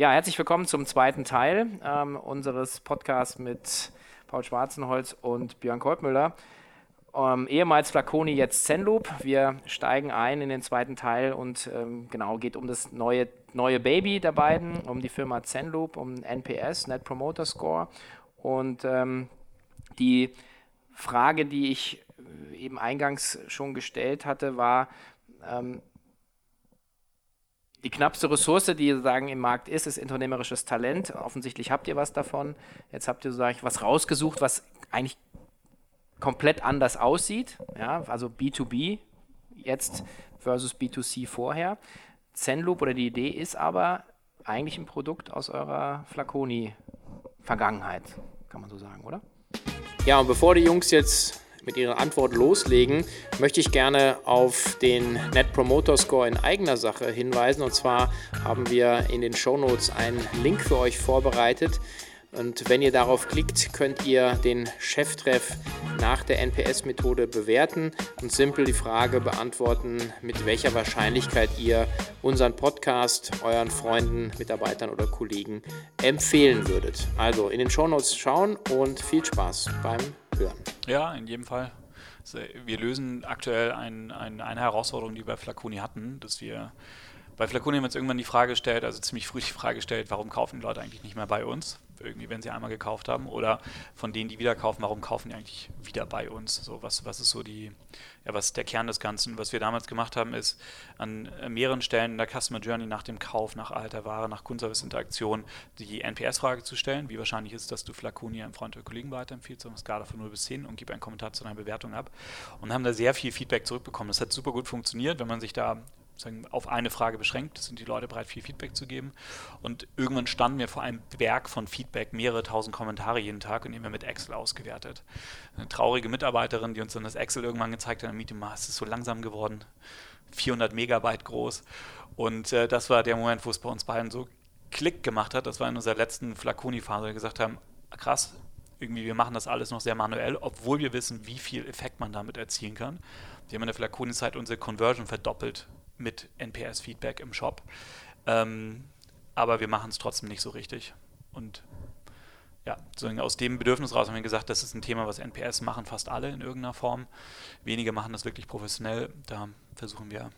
Ja, herzlich willkommen zum zweiten Teil ähm, unseres Podcasts mit Paul Schwarzenholz und Björn Kolbmüller. Ähm, ehemals Flaconi, jetzt Zenloop. Wir steigen ein in den zweiten Teil und ähm, genau geht um das neue, neue Baby der beiden, um die Firma Zenloop, um NPS, Net Promoter Score. Und ähm, die Frage, die ich eben eingangs schon gestellt hatte, war, ähm, die knappste Ressource, die sozusagen im Markt ist, ist unternehmerisches Talent. Offensichtlich habt ihr was davon. Jetzt habt ihr sozusagen was rausgesucht, was eigentlich komplett anders aussieht. Ja, also B2B jetzt versus B2C vorher. Zenloop oder die Idee ist aber eigentlich ein Produkt aus eurer Flaconi-Vergangenheit, kann man so sagen, oder? Ja, und bevor die Jungs jetzt mit Ihrer Antwort loslegen, möchte ich gerne auf den Net Promoter Score in eigener Sache hinweisen. Und zwar haben wir in den Show Notes einen Link für euch vorbereitet. Und wenn ihr darauf klickt, könnt ihr den Cheftreff nach der NPS-Methode bewerten und simpel die Frage beantworten, mit welcher Wahrscheinlichkeit ihr unseren Podcast euren Freunden, Mitarbeitern oder Kollegen empfehlen würdet. Also in den Shownotes schauen und viel Spaß beim Hören. Ja, in jedem Fall. Wir lösen aktuell ein, ein, eine Herausforderung, die wir bei Flaconi hatten, dass wir bei Flaconi haben wir uns irgendwann die Frage gestellt, also ziemlich früh die Frage gestellt, warum kaufen die Leute eigentlich nicht mehr bei uns? irgendwie, wenn sie einmal gekauft haben, oder von denen, die wieder kaufen, warum kaufen die eigentlich wieder bei uns? So, was, was ist so die, ja, was der Kern des Ganzen? Was wir damals gemacht haben, ist an mehreren Stellen in der Customer Journey nach dem Kauf, nach alter Ware, nach Kundenservice-Interaktion die NPS-Frage zu stellen. Wie wahrscheinlich ist es, dass du Flaconi einem Freund oder Kollegen weiterempfiehlst, auf einer Skala von 0 bis 10 und gib einen Kommentar zu deiner Bewertung ab. Und haben da sehr viel Feedback zurückbekommen. Das hat super gut funktioniert, wenn man sich da auf eine Frage beschränkt, sind die Leute bereit, viel Feedback zu geben. Und irgendwann standen wir vor einem Berg von Feedback, mehrere tausend Kommentare jeden Tag und die haben wir mit Excel ausgewertet. Eine traurige Mitarbeiterin, die uns dann das Excel irgendwann gezeigt hat, im Meeting, es ist so langsam geworden, 400 Megabyte groß. Und äh, das war der Moment, wo es bei uns beiden so Klick gemacht hat. Das war in unserer letzten Flaconi-Phase, wo wir gesagt haben, krass, irgendwie, wir machen das alles noch sehr manuell, obwohl wir wissen, wie viel Effekt man damit erzielen kann. Wir haben in der Flaconi-Zeit unsere Conversion verdoppelt mit NPS-Feedback im Shop. Ähm, aber wir machen es trotzdem nicht so richtig. Und ja, aus dem Bedürfnis raus haben wir gesagt, das ist ein Thema, was NPS machen fast alle in irgendeiner Form. Wenige machen das wirklich professionell. Da versuchen wir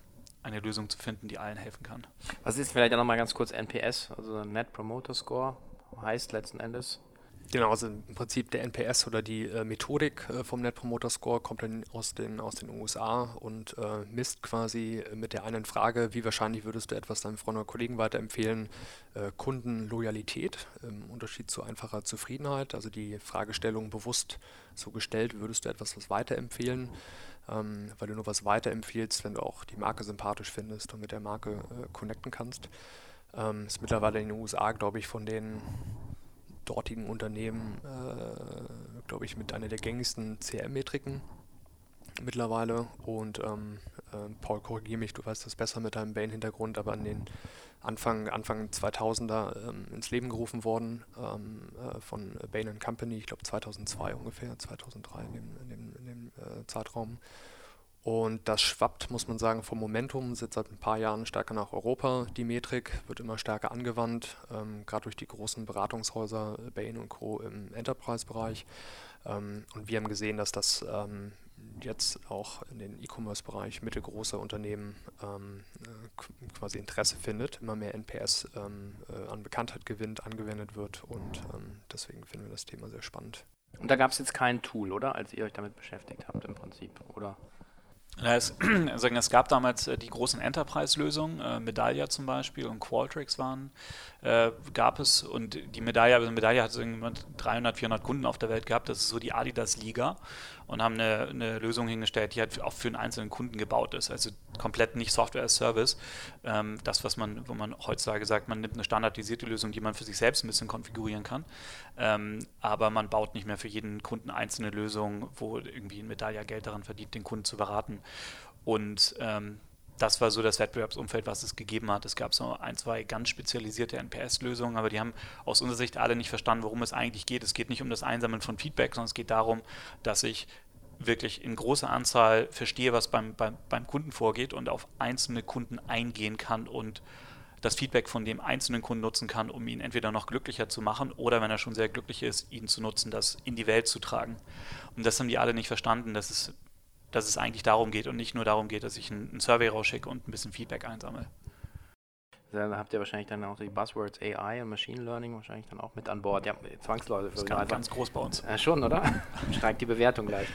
eine Lösung zu finden, die allen helfen kann. Was ist vielleicht nochmal ganz kurz NPS, also Net Promoter Score, heißt letzten Endes? Genau, also im Prinzip der NPS oder die äh, Methodik äh, vom Net Promoter Score kommt dann aus den, aus den USA und äh, misst quasi mit der einen Frage, wie wahrscheinlich würdest du etwas deinem Freund oder Kollegen weiterempfehlen, äh, Kundenloyalität im Unterschied zu einfacher Zufriedenheit, also die Fragestellung bewusst so gestellt, würdest du etwas was weiterempfehlen, ähm, weil du nur was weiterempfiehlst, wenn du auch die Marke sympathisch findest und mit der Marke äh, connecten kannst. Ähm, ist mittlerweile in den USA, glaube ich, von den dortigen Unternehmen, äh, glaube ich, mit einer der gängigsten CRM-Metriken mittlerweile. Und ähm, äh, Paul, korrigiere mich, du weißt das besser mit deinem Bain-Hintergrund, aber an den Anfang, Anfang 2000er ähm, ins Leben gerufen worden ähm, äh, von Bain Company, ich glaube 2002 ungefähr, 2003 in dem, in dem, in dem äh, Zeitraum. Und das schwappt, muss man sagen, vom Momentum, sitzt seit ein paar Jahren stärker nach Europa. Die Metrik wird immer stärker angewandt, ähm, gerade durch die großen Beratungshäuser Bain und Co. im Enterprise-Bereich. Ähm, und wir haben gesehen, dass das ähm, jetzt auch in den E-Commerce-Bereich mittelgroße Unternehmen ähm, äh, quasi Interesse findet, immer mehr NPS ähm, äh, an Bekanntheit gewinnt, angewendet wird und ähm, deswegen finden wir das Thema sehr spannend. Und da gab es jetzt kein Tool, oder? Als ihr euch damit beschäftigt habt im Prinzip, oder? Es, also es gab damals äh, die großen Enterprise-Lösungen, äh, Medallia zum Beispiel und Qualtrics waren, äh, gab es. Und die Medallia, also Medallia hat so 300, 400 Kunden auf der Welt gehabt, das ist so die Adidas-Liga und haben eine, eine, Lösung hingestellt, die halt auch für einen einzelnen Kunden gebaut ist, also komplett nicht Software as Service. Ähm, das, was man, wo man heutzutage sagt, man nimmt eine standardisierte Lösung, die man für sich selbst ein bisschen konfigurieren kann, ähm, aber man baut nicht mehr für jeden Kunden einzelne Lösungen, wo irgendwie ein Medallia Geld daran verdient, den Kunden zu beraten. Und ähm, das war so das Wettbewerbsumfeld, was es gegeben hat. Es gab so ein, zwei ganz spezialisierte NPS-Lösungen, aber die haben aus unserer Sicht alle nicht verstanden, worum es eigentlich geht. Es geht nicht um das Einsammeln von Feedback, sondern es geht darum, dass ich wirklich in großer Anzahl verstehe, was beim, beim, beim Kunden vorgeht und auf einzelne Kunden eingehen kann und das Feedback von dem einzelnen Kunden nutzen kann, um ihn entweder noch glücklicher zu machen oder wenn er schon sehr glücklich ist, ihn zu nutzen, das in die Welt zu tragen. Und das haben die alle nicht verstanden, dass es, dass es eigentlich darum geht und nicht nur darum geht, dass ich einen Survey rausschicke und ein bisschen Feedback einsammle. Da habt ihr wahrscheinlich dann auch die Buzzwords AI und Machine Learning wahrscheinlich dann auch mit an Bord. Ja, zwangsläufig. Das ist ganz, ganz groß bei uns. Ja, schon, oder? Steigt die Bewertung gleich.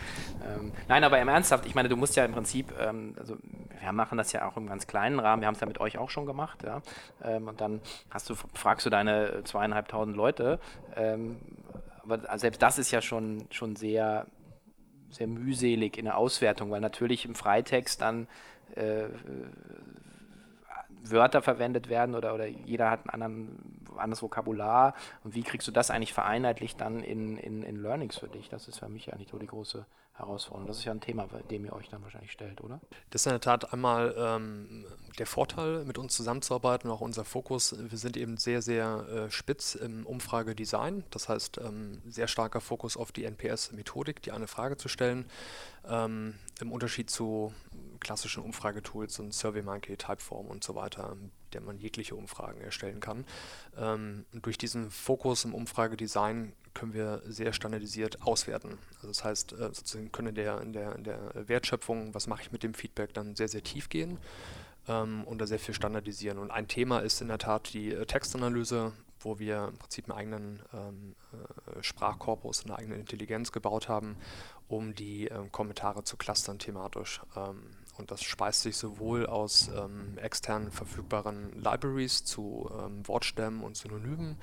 Ähm, nein, aber im Ernsthaft, ich meine, du musst ja im Prinzip, ähm, also wir machen das ja auch im ganz kleinen Rahmen, wir haben es ja mit euch auch schon gemacht, ja. Ähm, und dann hast du, fragst du deine zweieinhalbtausend Leute, ähm, aber selbst das ist ja schon, schon sehr, sehr mühselig in der Auswertung, weil natürlich im Freitext dann äh, Wörter verwendet werden oder, oder jeder hat ein anderen, anderes Vokabular. Und wie kriegst du das eigentlich vereinheitlicht dann in, in, in Learnings für dich? Das ist für mich eigentlich so die große Herausforderung. Das ist ja ein Thema, dem ihr euch dann wahrscheinlich stellt, oder? Das ist in der Tat einmal ähm, der Vorteil, mit uns zusammenzuarbeiten, auch unser Fokus. Wir sind eben sehr, sehr äh, spitz im Umfragedesign. Das heißt, ähm, sehr starker Fokus auf die NPS-Methodik, die eine Frage zu stellen. Ähm, Im Unterschied zu klassischen Umfragetools und SurveyMonkey, Typeform und so weiter, der man jegliche Umfragen erstellen kann. Ähm, durch diesen Fokus im Umfragedesign können wir sehr standardisiert auswerten. Also das heißt, äh, sozusagen können in der, in, der, in der Wertschöpfung, was mache ich mit dem Feedback, dann sehr, sehr tief gehen ähm, und da sehr viel standardisieren. Und ein Thema ist in der Tat die äh, Textanalyse, wo wir im Prinzip einen eigenen ähm, äh, Sprachkorpus, eine eigene Intelligenz gebaut haben, um die ähm, Kommentare zu clustern thematisch. Ähm, und das speist sich sowohl aus ähm, extern verfügbaren Libraries zu ähm, Wortstämmen und Synonymen,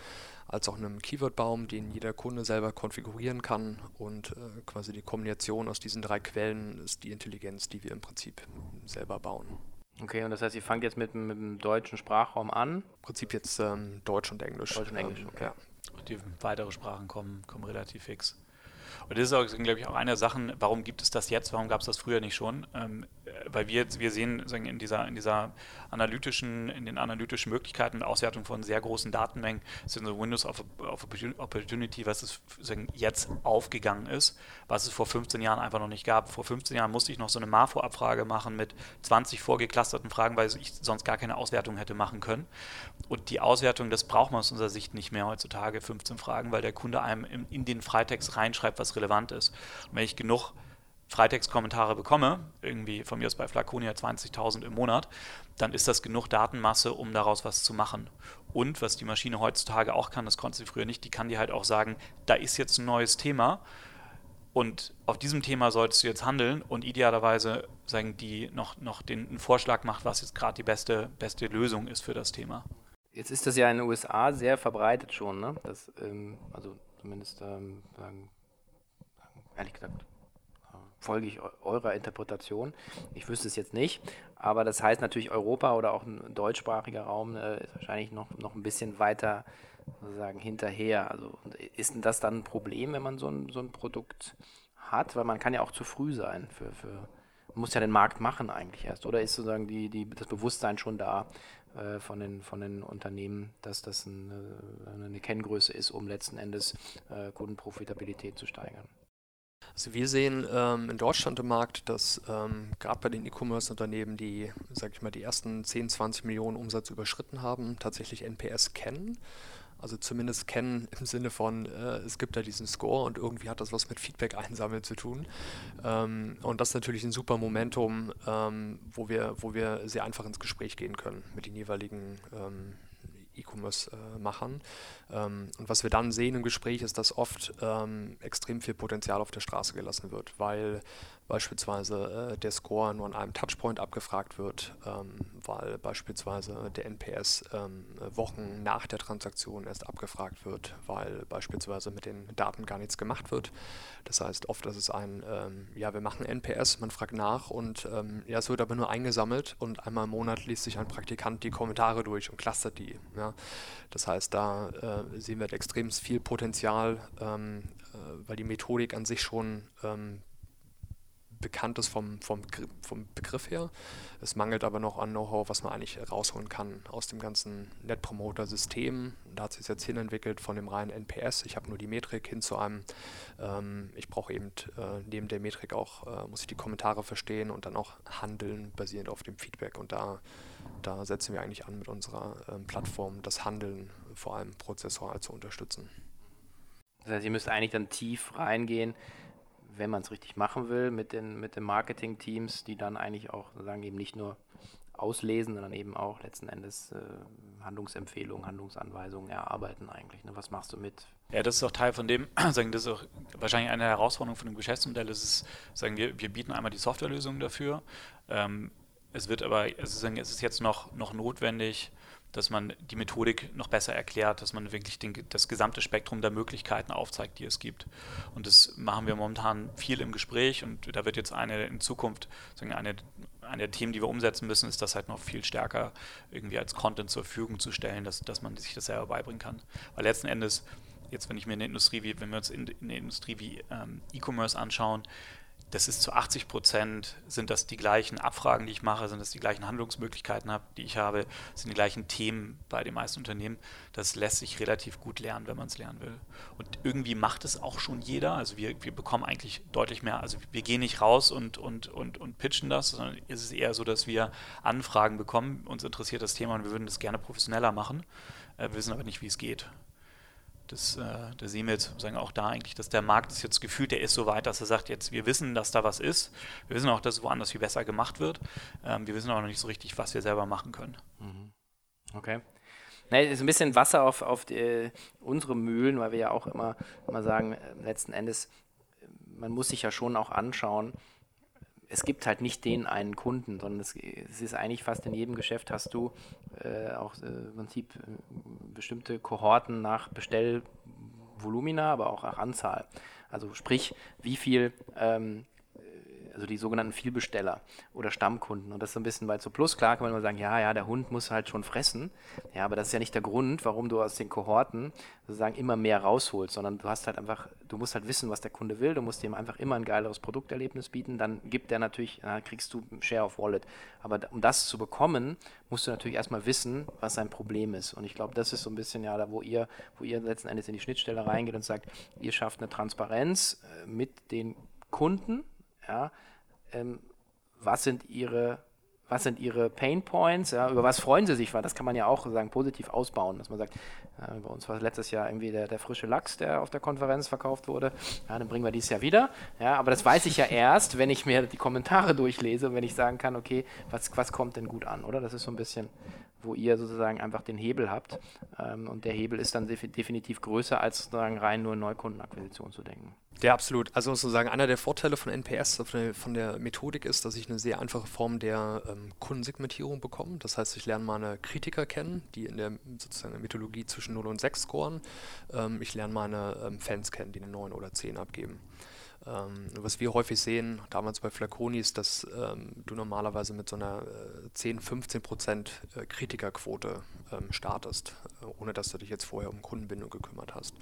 als auch einem Keywordbaum, den jeder Kunde selber konfigurieren kann. Und äh, quasi die Kombination aus diesen drei Quellen ist die Intelligenz, die wir im Prinzip selber bauen. Okay, und das heißt, ihr fangt jetzt mit, mit dem deutschen Sprachraum an? Im Prinzip jetzt ähm, Deutsch und Englisch. Deutsch und Englisch, ähm, okay. Ja. Die weitere Sprachen kommen, kommen relativ fix. Und das ist auch, glaube ich, auch eine der Sachen, warum gibt es das jetzt, warum gab es das früher nicht schon? Ähm, weil wir, wir sehen sagen, in dieser, in dieser analytischen, in den analytischen Möglichkeiten und Auswertung von sehr großen Datenmengen sind so Windows of, of Opportunity, was es sagen, jetzt aufgegangen ist, was es vor 15 Jahren einfach noch nicht gab. Vor 15 Jahren musste ich noch so eine MAFO-Abfrage machen mit 20 vorgeclusterten Fragen, weil ich sonst gar keine Auswertung hätte machen können. Und die Auswertung, das braucht man aus unserer Sicht nicht mehr heutzutage, 15 Fragen, weil der Kunde einem in, in den Freitext reinschreibt, was relevant ist. Und wenn ich genug Freitext-Kommentare bekomme, irgendwie von mir aus bei Flaconia 20.000 im Monat, dann ist das genug Datenmasse, um daraus was zu machen. Und was die Maschine heutzutage auch kann, das konnte sie früher nicht, die kann dir halt auch sagen, da ist jetzt ein neues Thema und auf diesem Thema solltest du jetzt handeln und idealerweise sagen die noch, noch den einen Vorschlag macht, was jetzt gerade die beste, beste Lösung ist für das Thema. Jetzt ist das ja in den USA sehr verbreitet schon, ne? Das, ähm, also zumindest ähm, sagen, ehrlich gesagt, folge ich eurer Interpretation. Ich wüsste es jetzt nicht, aber das heißt natürlich Europa oder auch ein deutschsprachiger Raum äh, ist wahrscheinlich noch, noch ein bisschen weiter sozusagen hinterher. Also ist denn das dann ein Problem, wenn man so ein, so ein Produkt hat? Weil man kann ja auch zu früh sein für, für man muss ja den Markt machen eigentlich erst. Oder ist sozusagen die, die, das Bewusstsein schon da äh, von, den, von den Unternehmen, dass das eine, eine Kenngröße ist, um letzten Endes äh, Kundenprofitabilität zu steigern? Also wir sehen ähm, in Deutschland im Markt, dass ähm, gerade bei den E-Commerce-Unternehmen, die, sag ich mal, die ersten 10, 20 Millionen Umsatz überschritten haben, tatsächlich NPS kennen. Also zumindest kennen im Sinne von, äh, es gibt da diesen Score und irgendwie hat das was mit Feedback einsammeln zu tun. Ähm, und das ist natürlich ein super Momentum, ähm, wo, wir, wo wir sehr einfach ins Gespräch gehen können mit den jeweiligen ähm, E-Commerce-Machern. Ähm, und was wir dann sehen im Gespräch ist, dass oft ähm, extrem viel Potenzial auf der Straße gelassen wird, weil beispielsweise äh, der Score nur an einem Touchpoint abgefragt wird, ähm, weil beispielsweise der NPS ähm, Wochen nach der Transaktion erst abgefragt wird, weil beispielsweise mit den Daten gar nichts gemacht wird. Das heißt, oft ist es ein, ähm, ja, wir machen NPS, man fragt nach und ähm, ja, es wird aber nur eingesammelt und einmal im Monat liest sich ein Praktikant die Kommentare durch und clustert die. Ja. Das heißt, da äh, sehen wir extrem viel Potenzial, ähm, äh, weil die Methodik an sich schon ähm, bekannt ist vom, vom, vom Begriff her. Es mangelt aber noch an Know-how, was man eigentlich rausholen kann aus dem ganzen Net Promoter-System. Da hat sich jetzt hin entwickelt von dem reinen NPS. Ich habe nur die Metrik hin zu einem, ähm, ich brauche eben äh, neben der Metrik auch, äh, muss ich die Kommentare verstehen und dann auch handeln basierend auf dem Feedback. Und da da setzen wir eigentlich an mit unserer ähm, Plattform, das Handeln vor allem prozessual zu unterstützen. Das heißt, ihr müsst eigentlich dann tief reingehen, wenn man es richtig machen will, mit den, mit den Marketing-Teams, die dann eigentlich auch sagen, eben nicht nur auslesen, sondern eben auch letzten Endes äh, Handlungsempfehlungen, Handlungsanweisungen erarbeiten eigentlich. Ne? Was machst du mit? Ja, das ist auch Teil von dem, sagen, das ist auch wahrscheinlich eine Herausforderung von dem Geschäftsmodell. Das ist, sagen wir, wir bieten einmal die Softwarelösung dafür. Ähm, es wird aber, also es ist jetzt noch, noch notwendig, dass man die Methodik noch besser erklärt, dass man wirklich den, das gesamte Spektrum der Möglichkeiten aufzeigt, die es gibt. Und das machen wir momentan viel im Gespräch und da wird jetzt eine in Zukunft, sagen eine, eine der Themen, die wir umsetzen müssen, ist das halt noch viel stärker irgendwie als Content zur Verfügung zu stellen, dass, dass man sich das selber beibringen kann. Weil letzten Endes, jetzt wenn ich mir in der Industrie, wie, wenn wir uns in, in der Industrie wie ähm, E-Commerce anschauen, das ist zu 80 Prozent, sind das die gleichen Abfragen, die ich mache, sind das die gleichen Handlungsmöglichkeiten, habe, die ich habe, sind die gleichen Themen bei den meisten Unternehmen. Das lässt sich relativ gut lernen, wenn man es lernen will. Und irgendwie macht es auch schon jeder. Also wir, wir bekommen eigentlich deutlich mehr, also wir gehen nicht raus und, und, und, und pitchen das, sondern es ist eher so, dass wir Anfragen bekommen, uns interessiert das Thema und wir würden das gerne professioneller machen. Äh, wir wissen aber nicht, wie es geht. Das, äh, da sehen wir jetzt sagen auch da eigentlich, dass der Markt ist jetzt gefühlt, der ist so weit, dass er sagt, jetzt wir wissen, dass da was ist. Wir wissen auch, dass es woanders viel besser gemacht wird. Ähm, wir wissen aber noch nicht so richtig, was wir selber machen können. Mhm. Okay. Na, ist ein bisschen Wasser auf, auf die, äh, unsere Mühlen, weil wir ja auch immer, immer sagen, äh, letzten Endes, man muss sich ja schon auch anschauen, es gibt halt nicht den einen Kunden, sondern es, es ist eigentlich fast in jedem Geschäft hast du äh, auch äh, im Prinzip äh, bestimmte Kohorten nach Bestellvolumina, aber auch nach Anzahl. Also sprich, wie viel ähm, also die sogenannten Vielbesteller oder Stammkunden. Und das ist so ein bisschen weit zu Plus. Klar kann man immer sagen, ja, ja, der Hund muss halt schon fressen. Ja, aber das ist ja nicht der Grund, warum du aus den Kohorten sozusagen immer mehr rausholst, sondern du hast halt einfach, du musst halt wissen, was der Kunde will. Du musst ihm einfach immer ein geileres Produkterlebnis bieten. Dann gibt der natürlich, dann kriegst du Share of Wallet. Aber um das zu bekommen, musst du natürlich erstmal wissen, was sein Problem ist. Und ich glaube, das ist so ein bisschen ja da, wo ihr, wo ihr letzten Endes in die Schnittstelle reingeht und sagt, ihr schafft eine Transparenz äh, mit den Kunden, ja, ähm, was sind ihre was sind ihre Pain Points, ja, über was freuen sie sich, weil das kann man ja auch sagen, positiv ausbauen, dass man sagt, äh, bei uns war letztes Jahr irgendwie der, der, frische Lachs, der auf der Konferenz verkauft wurde, ja, dann bringen wir dieses Jahr wieder, ja, aber das weiß ich ja erst, wenn ich mir die Kommentare durchlese und wenn ich sagen kann, okay, was, was kommt denn gut an, oder? Das ist so ein bisschen, wo ihr sozusagen einfach den Hebel habt ähm, und der Hebel ist dann definitiv größer, als sozusagen rein nur Neukundenakquisition zu denken. Ja, absolut. Also sozusagen einer der Vorteile von NPS, von der, von der Methodik ist, dass ich eine sehr einfache Form der ähm, Kundensegmentierung bekomme. Das heißt, ich lerne meine Kritiker kennen, die in der sozusagen Mythologie zwischen 0 und 6 scoren. Ähm, ich lerne meine ähm, Fans kennen, die eine 9 oder 10 abgeben. Ähm, was wir häufig sehen, damals bei Flaconi, ist, dass ähm, du normalerweise mit so einer äh, 10, 15 Prozent äh, Kritikerquote ähm, startest, äh, ohne dass du dich jetzt vorher um Kundenbindung gekümmert hast.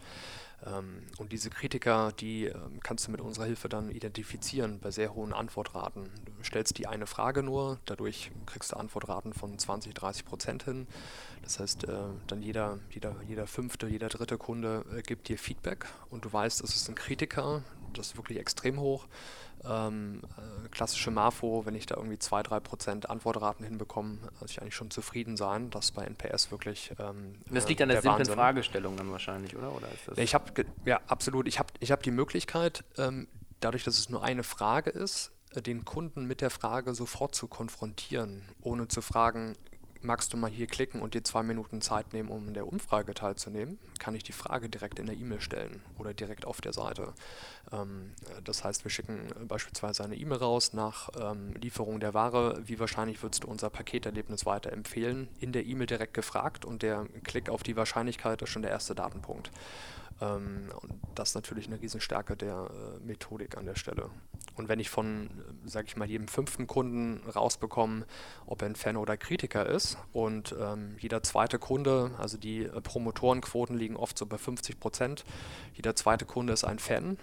Ähm, und diese Kritiker, die ähm, kannst du mit unserer Hilfe dann identifizieren bei sehr hohen Antwortraten. Du stellst die eine Frage nur, dadurch kriegst du Antwortraten von 20, 30 Prozent hin. Das heißt, äh, dann jeder, jeder, jeder fünfte, jeder dritte Kunde äh, gibt dir Feedback und du weißt, es ist ein Kritiker, das ist wirklich extrem hoch. Ähm, äh, klassische Marfo, wenn ich da irgendwie 2-3% Antwortraten hinbekomme, also ich eigentlich schon zufrieden sein, dass bei NPS wirklich. Ähm, das liegt an der, der simplen Wahnsinn. Fragestellung dann wahrscheinlich, oder? oder ich habe, ja, absolut. Ich habe ich hab die Möglichkeit, ähm, dadurch, dass es nur eine Frage ist, äh, den Kunden mit der Frage sofort zu konfrontieren, ohne zu fragen, magst du mal hier klicken und dir zwei Minuten Zeit nehmen, um in der Umfrage teilzunehmen, kann ich die Frage direkt in der E-Mail stellen oder direkt auf der Seite. Ähm, das heißt, wir schicken beispielsweise eine E-Mail raus nach ähm, Lieferung der Ware. Wie wahrscheinlich würdest du unser Paketerlebnis weiterempfehlen? In der E-Mail direkt gefragt und der Klick auf die Wahrscheinlichkeit ist schon der erste Datenpunkt. Ähm, und das ist natürlich eine Riesenstärke der äh, Methodik an der Stelle. Und wenn ich von, sage ich mal, jedem fünften Kunden rausbekomme, ob er ein Fan oder Kritiker ist und ähm, jeder zweite Kunde, also die äh, Promotorenquoten liegen oft so bei 50 Prozent, jeder zweite Kunde ist ein Fan,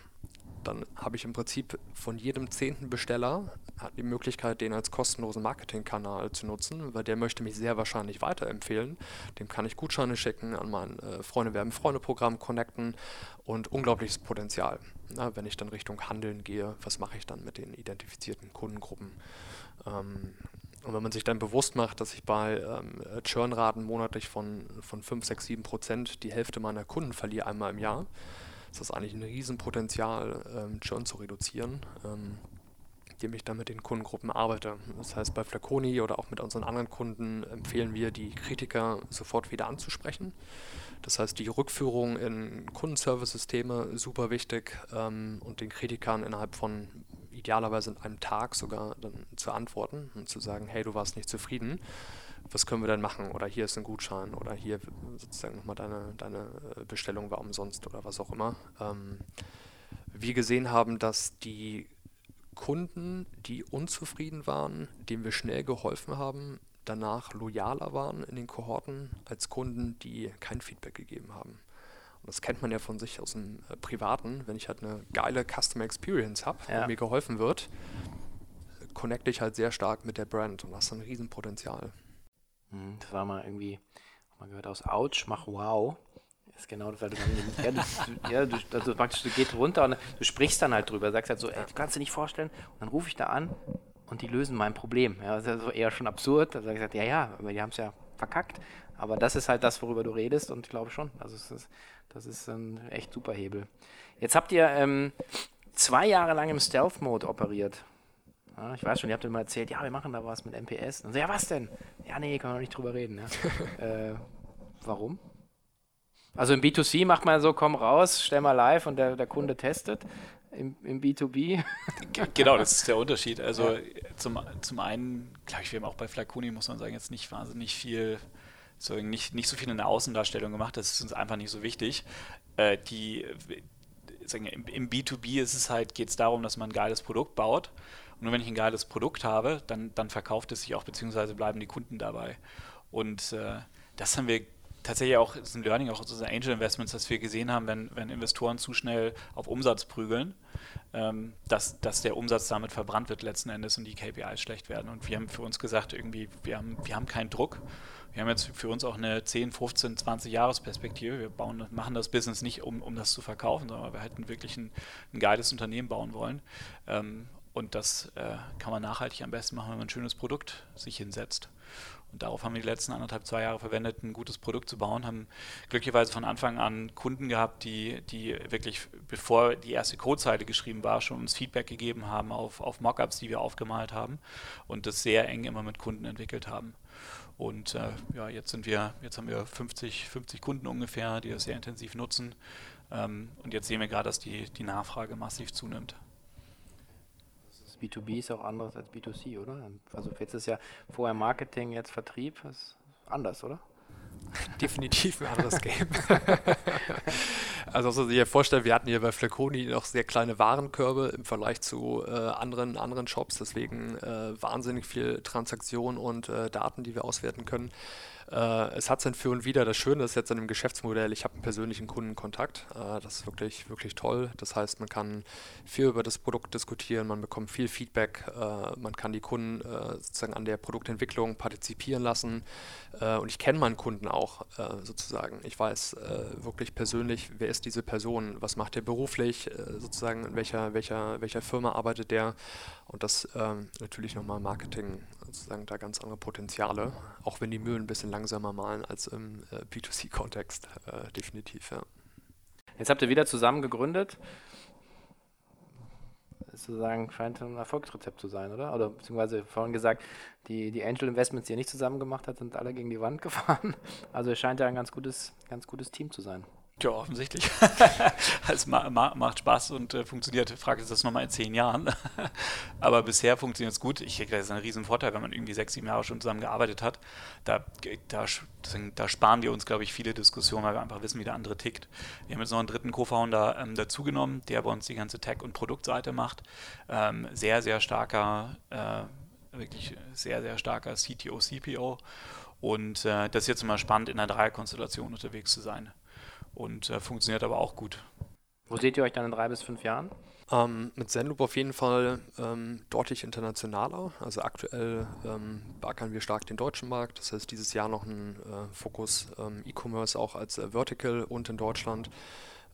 dann habe ich im Prinzip von jedem zehnten Besteller die Möglichkeit, den als kostenlosen Marketingkanal zu nutzen, weil der möchte mich sehr wahrscheinlich weiterempfehlen. Dem kann ich Gutscheine schicken, an mein äh, Freunde werben Freunde Programm connecten und unglaubliches Potenzial. Na, wenn ich dann Richtung Handeln gehe, was mache ich dann mit den identifizierten Kundengruppen? Ähm, Und wenn man sich dann bewusst macht, dass ich bei ähm, Churnraten monatlich von, von 5, 6, 7 Prozent die Hälfte meiner Kunden verliere einmal im Jahr, ist das eigentlich ein Riesenpotenzial, ähm, Churn zu reduzieren, ähm, indem ich dann mit den Kundengruppen arbeite. Das heißt, bei Flaconi oder auch mit unseren anderen Kunden empfehlen wir, die Kritiker sofort wieder anzusprechen. Das heißt, die Rückführung in Kundenservice-Systeme super wichtig ähm, und den Kritikern innerhalb von idealerweise in einem Tag sogar dann zu antworten und zu sagen, hey, du warst nicht zufrieden, was können wir denn machen? Oder hier ist ein Gutschein oder hier sozusagen nochmal deine, deine äh, Bestellung war umsonst oder was auch immer. Ähm, wir gesehen haben, dass die Kunden, die unzufrieden waren, denen wir schnell geholfen haben, danach loyaler waren in den Kohorten als Kunden, die kein Feedback gegeben haben. Und das kennt man ja von sich aus dem äh, Privaten. Wenn ich halt eine geile Customer Experience habe, ja. wo mir geholfen wird, connecte ich halt sehr stark mit der Brand und das ist ein Riesenpotenzial. Hm, das war mal irgendwie, man gehört aus Ouch, mach Wow. Das ist genau, weil du dann, ja, du, ja, du, also praktisch, du gehst runter und du sprichst dann halt drüber, sagst halt so, ey, du kannst dir nicht vorstellen. Und dann rufe ich da an und die lösen mein Problem. Ja, das ist also eher schon absurd. Da habe ich gesagt, ja, ja, aber die haben es ja verkackt. Aber das ist halt das, worüber du redest und ich glaube schon. Also ist, das ist ein echt super Hebel. Jetzt habt ihr ähm, zwei Jahre lang im Stealth-Mode operiert. Ja, ich weiß schon, ihr habt immer erzählt, ja, wir machen da was mit MPS. Und so, ja, was denn? Ja, nee, wir noch nicht drüber reden. Ja. äh, warum? Also im B2C macht man so, komm raus, stell mal live und der, der Kunde testet. Im, im B2B. genau, das ist der Unterschied. Also ja. zum, zum einen, glaube ich, wir haben auch bei Flaconi, muss man sagen, jetzt nicht wahnsinnig viel so nicht, nicht so viel in der Außendarstellung gemacht, das ist uns einfach nicht so wichtig. Äh, die, sagen, im, im, B2B ist es halt, geht es darum, dass man ein geiles Produkt baut. Nur wenn ich ein geiles Produkt habe, dann, dann verkauft es sich auch, beziehungsweise bleiben die Kunden dabei. Und äh, das haben wir tatsächlich auch, das ist ein Learning auch aus unseren Angel Investments, dass wir gesehen haben, wenn, wenn Investoren zu schnell auf Umsatz prügeln, ähm, dass, dass der Umsatz damit verbrannt wird letzten Endes und die KPIs schlecht werden. Und wir haben für uns gesagt, irgendwie, wir haben, wir haben keinen Druck wir haben jetzt für uns auch eine 10, 15, 20 Jahresperspektive. Wir bauen, machen das Business nicht, um, um das zu verkaufen, sondern wir hätten wirklich ein, ein geiles Unternehmen bauen wollen. Ähm, und das äh, kann man nachhaltig am besten machen, wenn man ein schönes Produkt sich hinsetzt. Und darauf haben wir die letzten anderthalb, zwei Jahre verwendet, ein gutes Produkt zu bauen. Haben glücklicherweise von Anfang an Kunden gehabt, die, die wirklich, bevor die erste Codezeile geschrieben war, schon uns Feedback gegeben haben auf, auf Mockups, die wir aufgemalt haben und das sehr eng immer mit Kunden entwickelt haben. Und äh, ja, jetzt sind wir, jetzt haben wir 50, 50 Kunden ungefähr, die das sehr intensiv nutzen. Ähm, und jetzt sehen wir gerade, dass die, die Nachfrage massiv zunimmt. B2B ist auch anders als B2C, oder? Also jetzt ist ja vorher Marketing, jetzt Vertrieb, ist anders, oder? Definitiv ein anderes Game. also, was man sich ja vorstellen, wir hatten hier bei Flaconi noch sehr kleine Warenkörbe im Vergleich zu äh, anderen, anderen Shops, deswegen äh, wahnsinnig viel Transaktion und äh, Daten, die wir auswerten können. Äh, es hat sein Für und Wider. Das Schöne ist jetzt an dem Geschäftsmodell, ich habe einen persönlichen Kundenkontakt. Äh, das ist wirklich, wirklich toll. Das heißt, man kann viel über das Produkt diskutieren, man bekommt viel Feedback, äh, man kann die Kunden sozusagen an der Produktentwicklung partizipieren lassen. Und ich kenne meinen Kunden auch äh, sozusagen. Ich weiß wirklich persönlich, wer ist diese Person, was macht er beruflich, sozusagen in welcher, welcher, welcher Firma arbeitet der. Und das ähm, natürlich nochmal Marketing sozusagen da ganz andere Potenziale, auch wenn die Mühlen ein bisschen langsamer malen als im äh, B2C-Kontext, äh, definitiv, ja. Jetzt habt ihr wieder zusammen gegründet. Sozusagen scheint ein Erfolgsrezept zu sein, oder? Oder beziehungsweise vorhin gesagt, die, die Angel Investments, die ihr nicht zusammen gemacht habt, sind alle gegen die Wand gefahren. Also es scheint ja ein ganz gutes, ganz gutes Team zu sein. Ja, offensichtlich. es ma ma macht Spaß und äh, funktioniert. Frage ist das nochmal in zehn Jahren. Aber bisher funktioniert es gut. Ich denke, das ist ein Riesenvorteil, wenn man irgendwie sechs, sieben Jahre schon zusammen gearbeitet hat. Da, da, da sparen wir uns, glaube ich, viele Diskussionen, weil wir einfach wissen, wie der andere tickt. Wir haben jetzt noch einen dritten Co-Founder ähm, dazugenommen, der bei uns die ganze Tech- und Produktseite macht. Ähm, sehr, sehr starker, äh, wirklich sehr, sehr starker CTO, CPO. Und äh, das ist jetzt immer spannend, in einer Dreierkonstellation unterwegs zu sein und äh, funktioniert aber auch gut. Wo seht ihr euch dann in drei bis fünf Jahren? Ähm, mit Zenloop auf jeden Fall ähm, deutlich internationaler. Also aktuell ähm, beackern wir stark den deutschen Markt. Das heißt, dieses Jahr noch ein äh, Fokus ähm, E-Commerce auch als äh, Vertical und in Deutschland.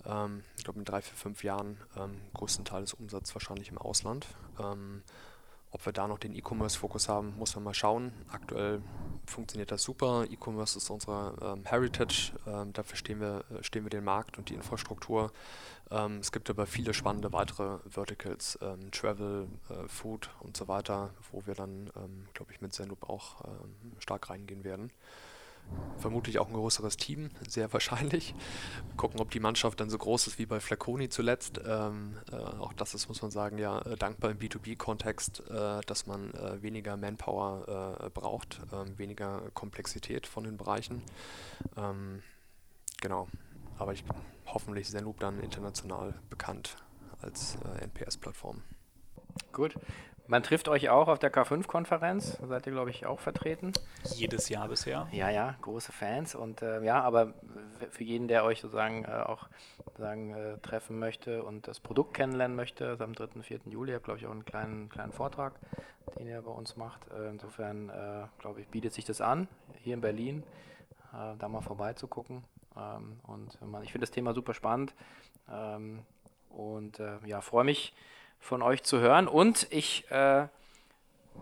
Ähm, ich glaube, in drei, vier, fünf Jahren ähm, größten Teil des Umsatzes wahrscheinlich im Ausland. Ob wir da noch den E-Commerce-Fokus haben, muss man mal schauen. Aktuell funktioniert das super. E-Commerce ist unsere ähm, Heritage. Ähm, dafür stehen wir, äh, stehen wir den Markt und die Infrastruktur. Ähm, es gibt aber viele spannende weitere Verticals, ähm, Travel, äh, Food und so weiter, wo wir dann, ähm, glaube ich, mit Zenloop auch ähm, stark reingehen werden vermutlich auch ein größeres Team, sehr wahrscheinlich. Gucken, ob die Mannschaft dann so groß ist wie bei Flaconi zuletzt. Ähm, äh, auch das ist, muss man sagen, ja äh, dankbar im B2B-Kontext, äh, dass man äh, weniger Manpower äh, braucht, ähm, weniger Komplexität von den Bereichen. Ähm, genau, aber ich hoffentlich Zenloop dann international bekannt als äh, NPS-Plattform. Gut. Man trifft euch auch auf der K5-Konferenz, da seid ihr, glaube ich, auch vertreten. Jedes Jahr bisher. Ja, ja, große Fans. Und äh, ja, aber für jeden, der euch sozusagen äh, auch sozusagen, äh, treffen möchte und das Produkt kennenlernen möchte, also am 3. und 4. Juli, habt glaube ich auch einen kleinen, kleinen Vortrag, den ihr bei uns macht. Äh, insofern, äh, glaube ich, bietet sich das an, hier in Berlin, äh, da mal vorbeizugucken. Ähm, und man, ich finde das Thema super spannend. Ähm, und ja, freue mich von euch zu hören. Und ich, äh,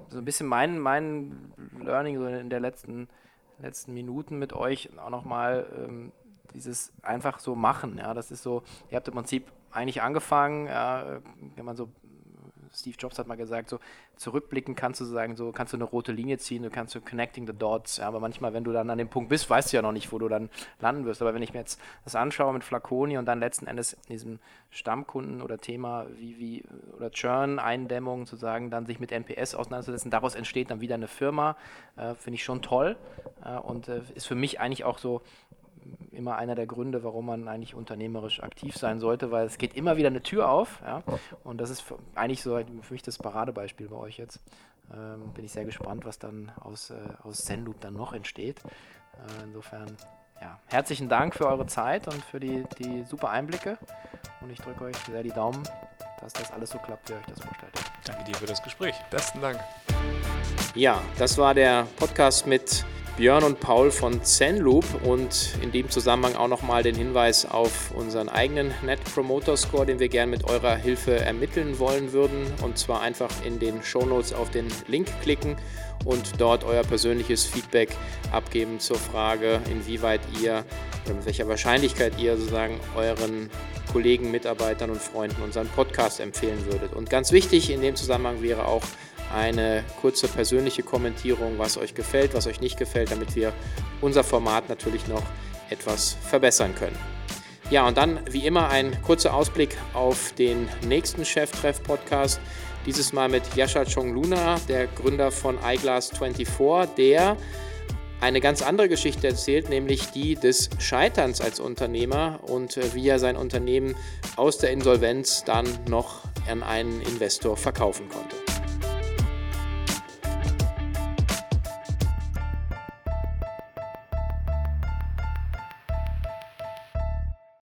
so ein bisschen mein, mein Learning so in der letzten, letzten Minuten mit euch auch nochmal ähm, dieses einfach so machen. Ja, das ist so, ihr habt im Prinzip eigentlich angefangen, ja, wenn man so Steve Jobs hat mal gesagt, so zurückblicken kannst du sagen, so kannst du eine rote Linie ziehen, du kannst so connecting the dots, ja, aber manchmal, wenn du dann an dem Punkt bist, weißt du ja noch nicht, wo du dann landen wirst. Aber wenn ich mir jetzt das anschaue mit Flaconi und dann letzten Endes in diesem Stammkunden oder Thema wie, wie oder Churn-Eindämmung zu sagen, dann sich mit NPS auseinanderzusetzen, daraus entsteht dann wieder eine Firma, äh, finde ich schon toll äh, und äh, ist für mich eigentlich auch so immer einer der Gründe, warum man eigentlich unternehmerisch aktiv sein sollte, weil es geht immer wieder eine Tür auf. Ja? Und das ist eigentlich so für mich das Paradebeispiel bei euch jetzt. Ähm, bin ich sehr gespannt, was dann aus, äh, aus Zenloop dann noch entsteht. Äh, insofern, ja, herzlichen Dank für eure Zeit und für die, die super Einblicke. Und ich drücke euch sehr die Daumen, dass das alles so klappt, wie ihr euch das vorstellt. Danke dir für das Gespräch. Besten Dank. Ja, das war der Podcast mit Björn und Paul von Zenloop und in dem Zusammenhang auch nochmal den Hinweis auf unseren eigenen Net Promoter Score, den wir gerne mit eurer Hilfe ermitteln wollen würden. Und zwar einfach in den Shownotes auf den Link klicken und dort euer persönliches Feedback abgeben zur Frage, inwieweit ihr oder mit welcher Wahrscheinlichkeit ihr sozusagen euren Kollegen, Mitarbeitern und Freunden unseren Podcast empfehlen würdet. Und ganz wichtig in dem Zusammenhang wäre auch eine kurze persönliche Kommentierung, was euch gefällt, was euch nicht gefällt, damit wir unser Format natürlich noch etwas verbessern können. Ja, und dann wie immer ein kurzer Ausblick auf den nächsten Cheftreff-Podcast. Dieses Mal mit Yasha Chongluna, der Gründer von iGlass24, der eine ganz andere Geschichte erzählt, nämlich die des Scheiterns als Unternehmer und äh, wie er sein Unternehmen aus der Insolvenz dann noch an einen Investor verkaufen konnte.